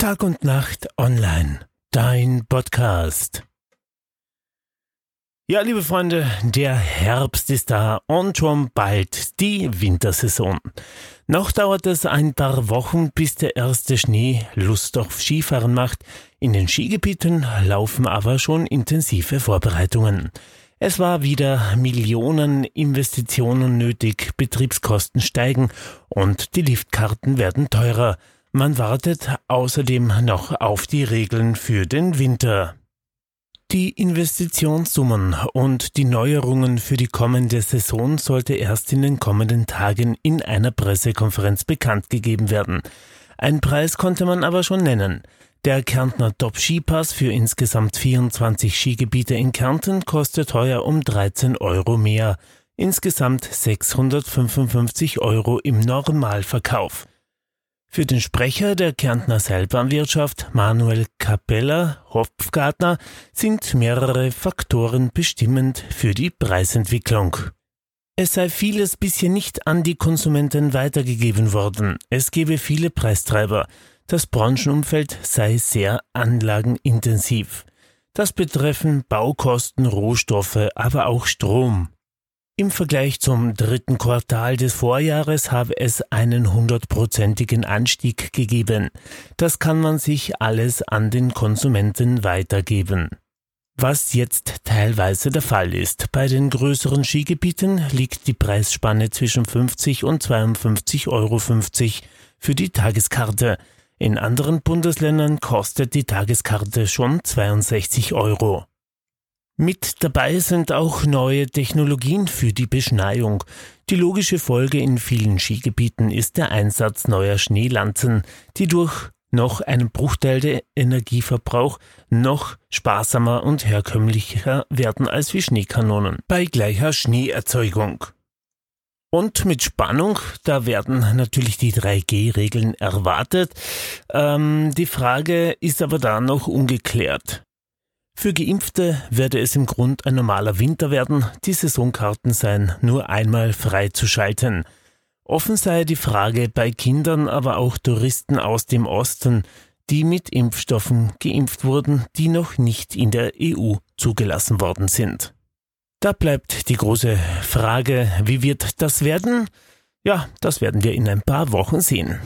Tag und Nacht online, dein Podcast. Ja, liebe Freunde, der Herbst ist da und schon bald die Wintersaison. Noch dauert es ein paar Wochen, bis der erste Schnee Lust auf Skifahren macht. In den Skigebieten laufen aber schon intensive Vorbereitungen. Es war wieder Millionen Investitionen nötig, Betriebskosten steigen und die Liftkarten werden teurer. Man wartet außerdem noch auf die Regeln für den Winter. Die Investitionssummen und die Neuerungen für die kommende Saison sollte erst in den kommenden Tagen in einer Pressekonferenz bekannt gegeben werden. Ein Preis konnte man aber schon nennen. Der Kärntner Top Skipass für insgesamt 24 Skigebiete in Kärnten kostet heuer um 13 Euro mehr. Insgesamt 655 Euro im Normalverkauf. Für den Sprecher der Kärntner Seilbahnwirtschaft Manuel Capella Hopfgartner sind mehrere Faktoren bestimmend für die Preisentwicklung. Es sei vieles bisher nicht an die Konsumenten weitergegeben worden. Es gebe viele Preistreiber. Das Branchenumfeld sei sehr anlagenintensiv. Das betreffen Baukosten, Rohstoffe, aber auch Strom. Im Vergleich zum dritten Quartal des Vorjahres habe es einen hundertprozentigen Anstieg gegeben. Das kann man sich alles an den Konsumenten weitergeben. Was jetzt teilweise der Fall ist. Bei den größeren Skigebieten liegt die Preisspanne zwischen 50 und 52,50 Euro für die Tageskarte. In anderen Bundesländern kostet die Tageskarte schon 62 Euro. Mit dabei sind auch neue Technologien für die Beschneiung. Die logische Folge in vielen Skigebieten ist der Einsatz neuer Schneelanzen, die durch noch einen Bruchteil der Energieverbrauch noch sparsamer und herkömmlicher werden als wie Schneekanonen bei gleicher Schneeerzeugung. Und mit Spannung, da werden natürlich die 3G-Regeln erwartet. Ähm, die Frage ist aber da noch ungeklärt. Für Geimpfte werde es im Grund ein normaler Winter werden, die Saisonkarten seien nur einmal freizuschalten. Offen sei die Frage bei Kindern, aber auch Touristen aus dem Osten, die mit Impfstoffen geimpft wurden, die noch nicht in der EU zugelassen worden sind. Da bleibt die große Frage, wie wird das werden? Ja, das werden wir in ein paar Wochen sehen.